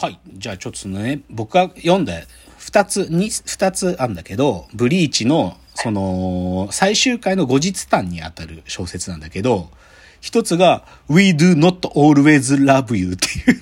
はい。じゃあちょっとそのね、僕が読んだ二つ、に、二つあるんだけど、ブリーチの、その、最終回の後日談にあたる小説なんだけど、一つが、We do not always love you っていう、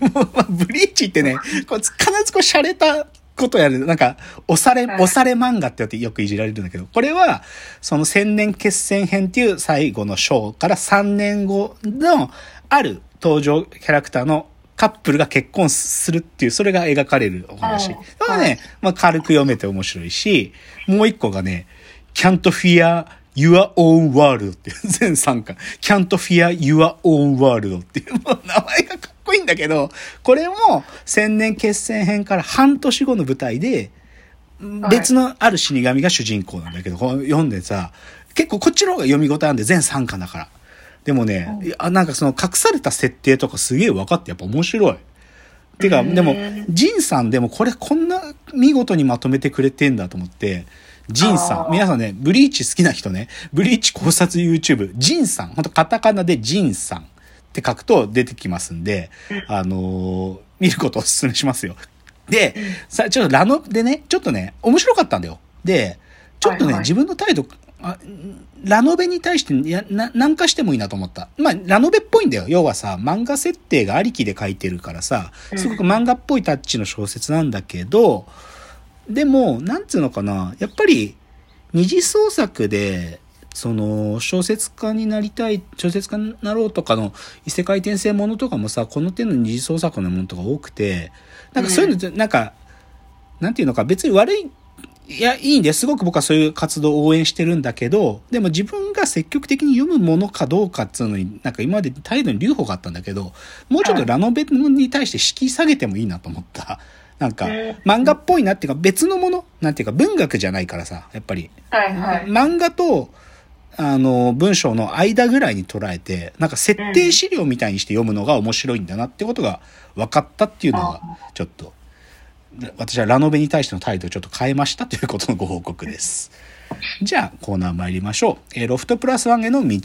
ブリーチってね、こう必ずこう洒落たことやる。なんか、押され、はい押され漫画ってやってよくいじられるんだけど、これは、その千年決戦編っていう最後の章から3年後の、ある登場キャラクターのカップルが結婚するっていう、それが描かれるお話。はいだからね、まあ軽く読めて面白いし、もう一個がね、Can't Fear Your Own World っていう全3巻。Can't Fear Your Own World っていう、もう名前がかっこいいんだけど、これも千年決戦編から半年後の舞台で、はい別のある死神が主人公なんだけど、こう読んでさ、結構こっちの方が読み応えあるんで全3巻だから。でもね、いやなんかその隠された設定とかすげえ分かってやっぱ面白い。てか、うんでも、ジンさんでもこれこんな見事にまとめてくれてんだと思って、ジンさん、皆さんね、ブリーチ好きな人ね、ブリーチ考察 YouTube、ジンさん、ほんとカタカナでジンさんって書くと出てきますんで、あのー見ることをお勧めしますよ。で、さ、ちょっとラノでね、ちょっとね、面白かったんだよ。で、ちょっとね、はいはい。自分の態度、あラノベに対していやな何かしてもいいなと思った。まあ、ラノベっぽいんだよ。要はさ、漫画設定がありきで書いてるからさ、すごく漫画っぽいタッチの小説なんだけど、でも、なんつうのかな、やっぱり、二次創作で、その、小説家になりたい、小説家になろうとかの異世界転生ものとかもさ、この手の二次創作のものとか多くて、なんかそういうのって、なんか、なんていうのか、別に悪い、いや、いいんです。すごく僕はそういう活動を応援してるんだけど、でも自分が積極的に読むものかどうかっていうのに、なんか今まで態度に留保があったんだけど、もうちょっとラノベに対して敷居下げてもいいなと思った。なんか、漫画っぽいなっていうか別のものなんていうか文学じゃないからさ、やっぱり。はいはい。漫画と、あの、文章の間ぐらいに捉えて、なんか設定資料みたいにして読むのが面白いんだなってことが分かったっていうのが、ちょっと、私はラノベに対しての態度をちょっと変えましたということのご報告です。じゃあ、コーナー参りましょう。えーロフトプラスワンへの道。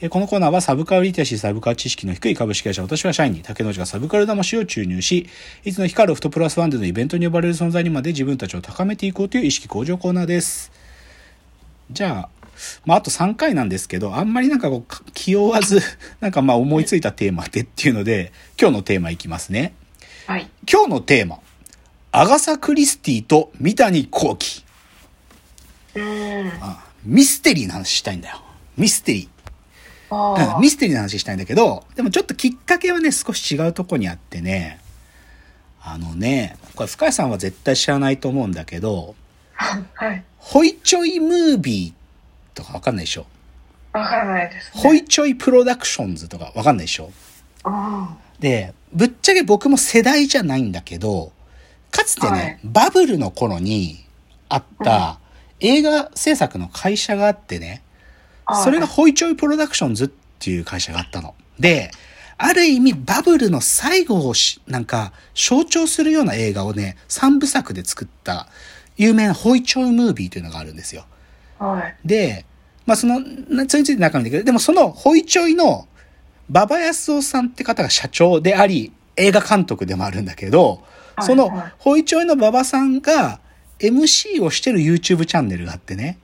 えーこのコーナーはサブカルリテラシー、サブカル知識の低い株式会社、私は社員に竹之内がサブカル魂を注入し、いつの日かロフトプラスワンでのイベントに呼ばれる存在にまで自分たちを高めていこうという意識向上コーナーです。じゃあ、まあ、あと3回なんですけど、あんまりなんかこうか、気負わず、なんかまあ思いついたテーマでっていうので、今日のテーマいきますね。はい。今日のテーマ。アガサ・クリスティと三谷幸喜。ミステリーな話したいんだよ。ミステリー。ミステリーな話したいんだけど、でもちょっときっかけはね、少し違うとこにあってね、あのね、これ深谷さんは絶対知らないと思うんだけど、はい。ホイチョイムービーとかわかんないでしょ？わからないです、ね。ホイチョイプロダクションズとかわかんないでしょ？あで、ぶっちゃけ僕も世代じゃないんだけど、かつてね、はいバブルの頃にあった映画制作の会社があってね、あ。それがホイチョイプロダクションズっていう会社があったの。で、ある意味バブルの最後をし、なんか象徴するような映画をね、三部作で作った有名なホイチョイムービーというのがあるんですよ。はい。で、まあその、なそれについて中身だけど、でもそのホイチョイの馬場康夫さんって方が社長であり、映画監督でもあるんだけど、はいそのはいホイチョイの馬場さんが MC をしてる YouTube チャンネルがあってね。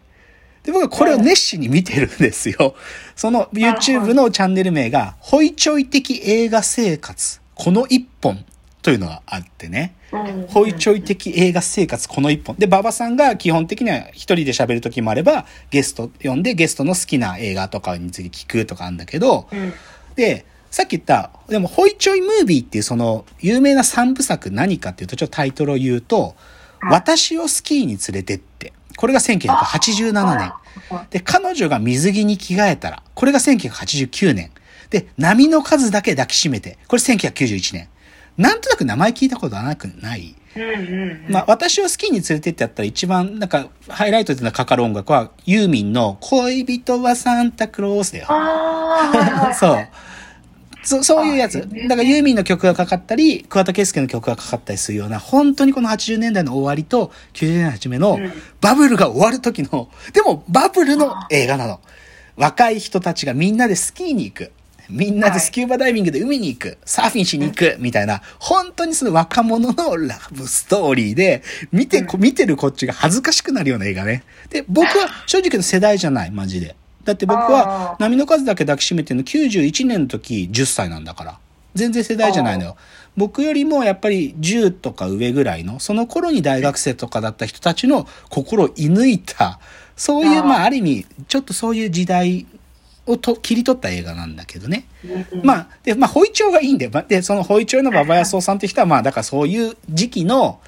で、僕はこれを熱心に見てるんですよ。その YouTube のチャンネル名が、ホイチョイ的映画生活、この一本というのがあってね。うんホイチョイ的映画生活この一本。で、馬場さんが基本的には一人で喋る時もあれば、ゲスト呼んでゲストの好きな映画とかについて聞くとかあるんだけど、うん。で、さっき言った、でも、ホイチョイムービーっていうその、有名な三部作何かっていうと、ちょっとタイトルを言うと、私をスキーに連れてって。これが1987年。はいで、彼女が水着に着替えたら、これが1989年。で、波の数だけ抱きしめて、これ1991年。なんとなく名前聞いたことはなくない？まあ、私をスキーに連れてってやったら一番、なんか、ハイライトでかかる音楽は、ユーミンの恋人はサンタクロースだよ。そう。そそういうやつ。だからユーミンの曲がかかったり、桑田佳祐の曲がかかったりするような、本当にこの80年代の終わりと90年代の初めのうんバブルが終わる時の、でもバブルの映画なの。若い人たちがみんなでスキーに行く。みんなでスキューバダイビングで海に行く、サーフィンしに行く、みたいな、本当にその若者のラブストーリーで、見て、こ見てるこっちが恥ずかしくなるような映画ね。で、僕は正直言うと世代じゃない、マジで。だって僕は波の数だけ抱きしめての91年の時10歳なんだから。全然世代じゃないのよ。僕よりもやっぱり10とか上ぐらいの、その頃に大学生とかだった人たちの心を射抜いた、そういう、まあある意味、ちょっとそういう時代をと切り取った映画なんだけどね。うんまあ、で、まあ、ホイチョウがいいんだよ。まあで、そのホイチョウの馬場康夫さんって人は、まあ、だからそういう時期の、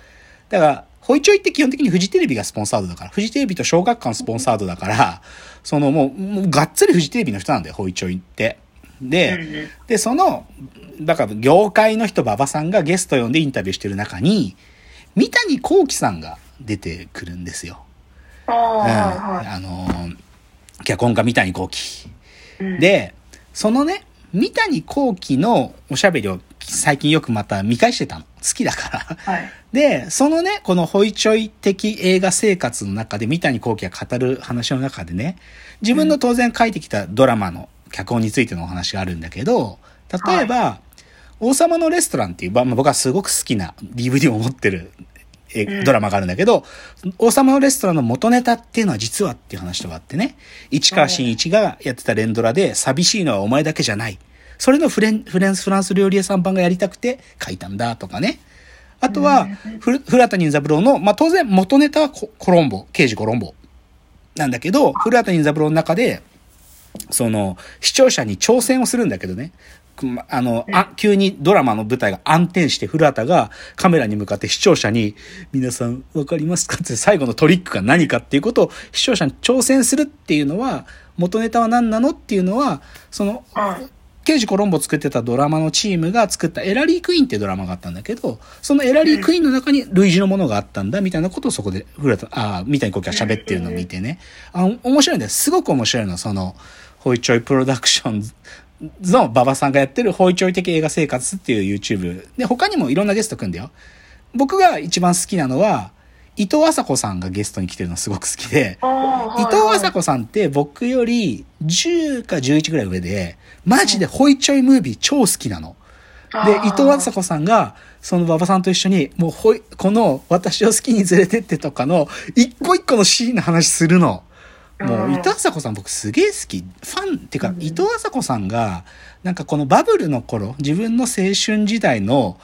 だから、ホイチョイって基本的にフジテレビがスポンサードだから、フジテレビと小学館スポンサードだから、そのもう、もうがっつりフジテレビの人なんだよ、ホイチョイって。で、で、その、だから業界の人、馬場さんがゲスト呼んでインタビューしてる中に、三谷幸喜さんが出てくるんですよ。ああ、うん。はいはあのー、脚本家三谷幸喜。で、そのね、三谷幸喜のおしゃべりを最近よくまた見返してたの。好きだから。はい。で、そのね、このホイチョイ的映画生活の中で三谷幸喜が語る話の中でね、自分の当然書いてきたドラマの脚本についてのお話があるんだけど、例えば、王様のレストランっていう、まあ僕はすごく好きな DVD を持ってるえうんドラマがあるんだけど、王様のレストランの元ネタっていうのは実はっていう話とかあってね、市川新一がやってた連ドラで、寂しいのはお前だけじゃない。それのフレン、フレンス、フランス料理屋さん版がやりたくて書いたんだとかね。あとは、ふ古畑任三郎の、まあ、当然元ネタはココロンボ、刑事コロンボなんだけど、古畑任三郎の中で、その、視聴者に挑戦をするんだけどね。あの、あ、急にドラマの舞台が暗転して、古畑がカメラに向かって視聴者に、皆さんわかりますか？って最後のトリックが何かっていうことを視聴者に挑戦するっていうのは、元ネタは何なの？っていうのは、その、うん。刑事コロンボ作ってたドラマのチームが作ったエラリークイーンってドラマがあったんだけど、そのエラリークイーンの中に類似のものがあったんだ、みたいなことをそこで、古田、ああ、みたいにこう喋ってるのを見てね。あ面白いんだよ。すごく面白いの。その、ホイチョイプロダクションの馬場さんがやってるホイチョイ的映画生活っていう YouTube。で、他にもいろんなゲスト組んだよ。僕が一番好きなのは、伊藤麻子さんがゲストに来てるのすごく好きで、伊藤麻子さんって僕より10か11ぐらい上で、マジでホイチョイムービー超好きなの。で、伊藤麻子さんが、その馬場さんと一緒に、もうほい、この私を好きに連れてってとかの、一個一個のシーンの話するの。もう、うん伊藤麻子さん僕すげえ好き。ファン、っていうか、うん伊藤麻子さんが、なんかこのバブルの頃、自分の青春時代の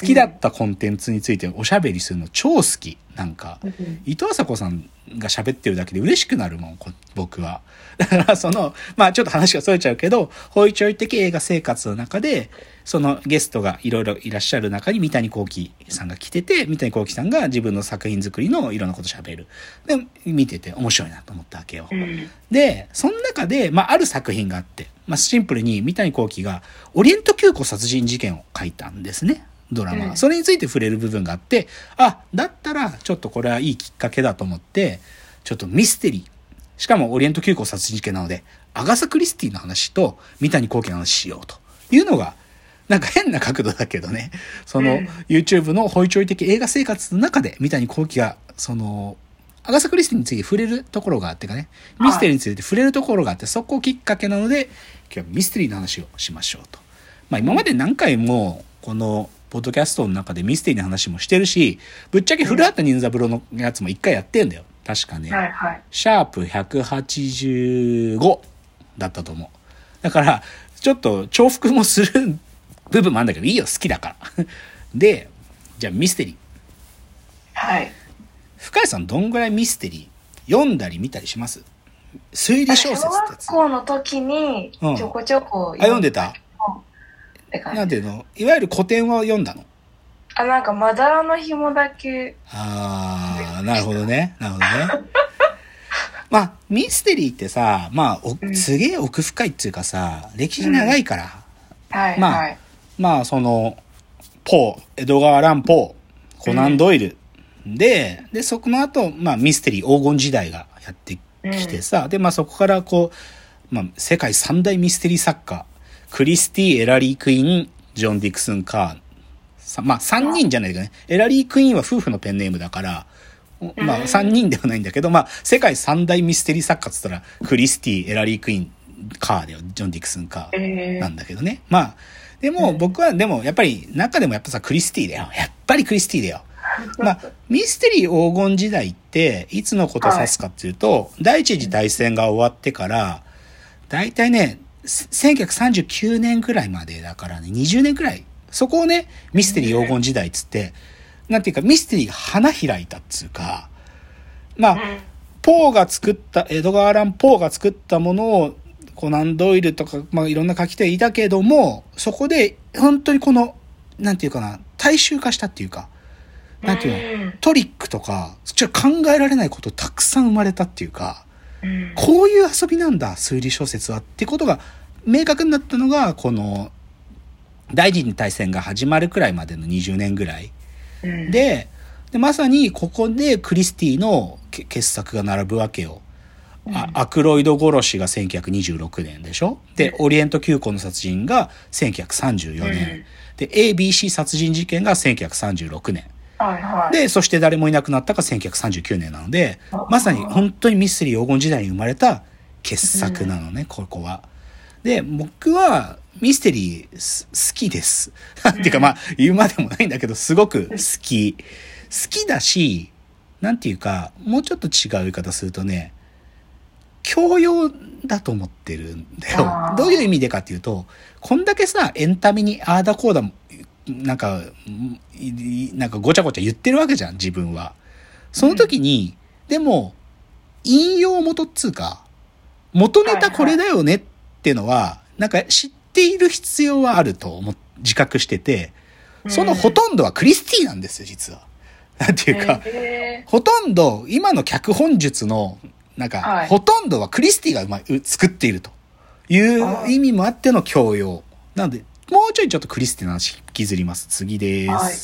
好きだったコンテンツについておしゃべりするの超好き。なんか。うん伊藤麻子さんが喋ってるだけで嬉しくなるもん、こ僕は。だから、その、まあちょっと話が逸れちゃうけど、ホイチョイ的映画生活の中で、そのゲストがいろいろいらっしゃる中に三谷幸喜さんが来てて、三谷幸喜さんが自分の作品作りのいろんなこと喋る。で、見てて面白いなと思ったわけよ。うん。で、その中で、まあ、ある作品があって、まあ、シンプルに三谷幸喜が、オリエント急行殺人事件を書いたんですね。ドラマが。うんそれについて触れる部分があって、あ、だったら、ちょっとこれはいいきっかけだと思って、ちょっとミステリー。しかも、オリエント急行殺人事件なので、アガサ・クリスティの話と、三谷幸喜の話しようというのが、なんか変な角度だけどね、その、うん YouTube のホイチョイ的映画生活の中で、三谷幸喜が、その、アガサ・クリスティについて触れるところがあってかね、ミステリーについて触れるところがあって、そこをきっかけなので、今日はミステリーの話をしましょうと。まあ今まで何回も、この、ポッドキャストの中でミステリーの話もしてるし、ぶっちゃけ古畑任三郎のやつも一回やってんだよ。確かね。はいはい。シャープ185だったと思う。だから、ちょっと重複もする部分もあるんだけど、いいよ、好きだから。で、じゃあミステリー。はい。深谷さんどんぐらいミステリー？読んだり見たりします？推理小説小ってやつ。学校の時にうんちょこちょこあ、読んでた？って感じなんていうのいわゆる古典は読んだの？あ、なんかまだらの紐だけ。あー、なるほどね。なるほどね。まあ、ミステリーってさ、まあ、おうんすげえ奥深いっていうかさ、歴史長いから、まあはいはい。まあ、その、ポー、江戸川乱歩、コナンドイル、で、で、そこの後、まあ、ミステリー黄金時代がやってきてさ、で、まあ、そこからこう、まあ、世界三大ミステリー作家、クリスティ、エラリー・クイーン、ジョン・ディクスン・カーン。さまあ、三人じゃないけどね。エラリー・クイーンは夫婦のペンネームだから、まあ、三人ではないんだけど、まあ、世界三大ミステリー作家って言ったら、クリスティ、エラリー・クイーン、カーだよ。ジョン・ディクスン・カー。えなんだけどね。まあ、でも僕は、でもやっぱり、中でもやっぱさ、クリスティだよ。やっぱりクリスティだよ。まあ、ミステリー黄金時代って、いつのことを指すかっていうと、第一次大戦が終わってから、だいたいね、せ1939年くらいまでだからね、20年くらい。そこをね、ミステリー黄金時代っつって、なんていうか、ミステリーが花開いたっつうか、まあ、ポーが作った、エドガー・アラン・ポーが作ったものを、コナン・ドイルとか、まあいろんな書き手いたけども、そこで本当にこの、なんていうかな、大衆化したっていうか、なんていうの、のトリックとか、ちょっと考えられないことたくさん生まれたっていうか、うんこういう遊びなんだ、推理小説はってことが明確になったのが、この、第二次大戦が始まるくらいまでの20年ぐらい。うんで、でまさにここでクリスティのけ傑作が並ぶわけよ。あアクロイド殺しが1926年でしょ？で、オリエント急行の殺人が1934年。で、ABC 殺人事件が1936年。はいはい。で、そして誰もいなくなったが1939年なのであ、まさに本当にミステリー黄金時代に生まれた傑作なのね、ここは。で、僕はミステリーす好きです。っていうかまあ、言うまでもないんだけど、すごく好き。好きだし、なんていうか、もうちょっと違う言い方するとね、教養だと思ってるんだよどういう意味でかっていうと、こんだけさ、エンタメにああだこうだ、なんか、いいなんかごちゃごちゃ言ってるわけじゃん、自分は。その時に、でも、引用元っつうか、元ネタこれだよねっていうのは、なんか知っている必要はあると思っ自覚してて、そのほとんどはクリスティなんですよ、実は。なんていうか、えほとんど、今の脚本術の、なんか、はいほとんどはクリスティがうまいう作っているという意味もあっての教養。なので、もうちょいちょっとクリスティの話引きずります。次です。はい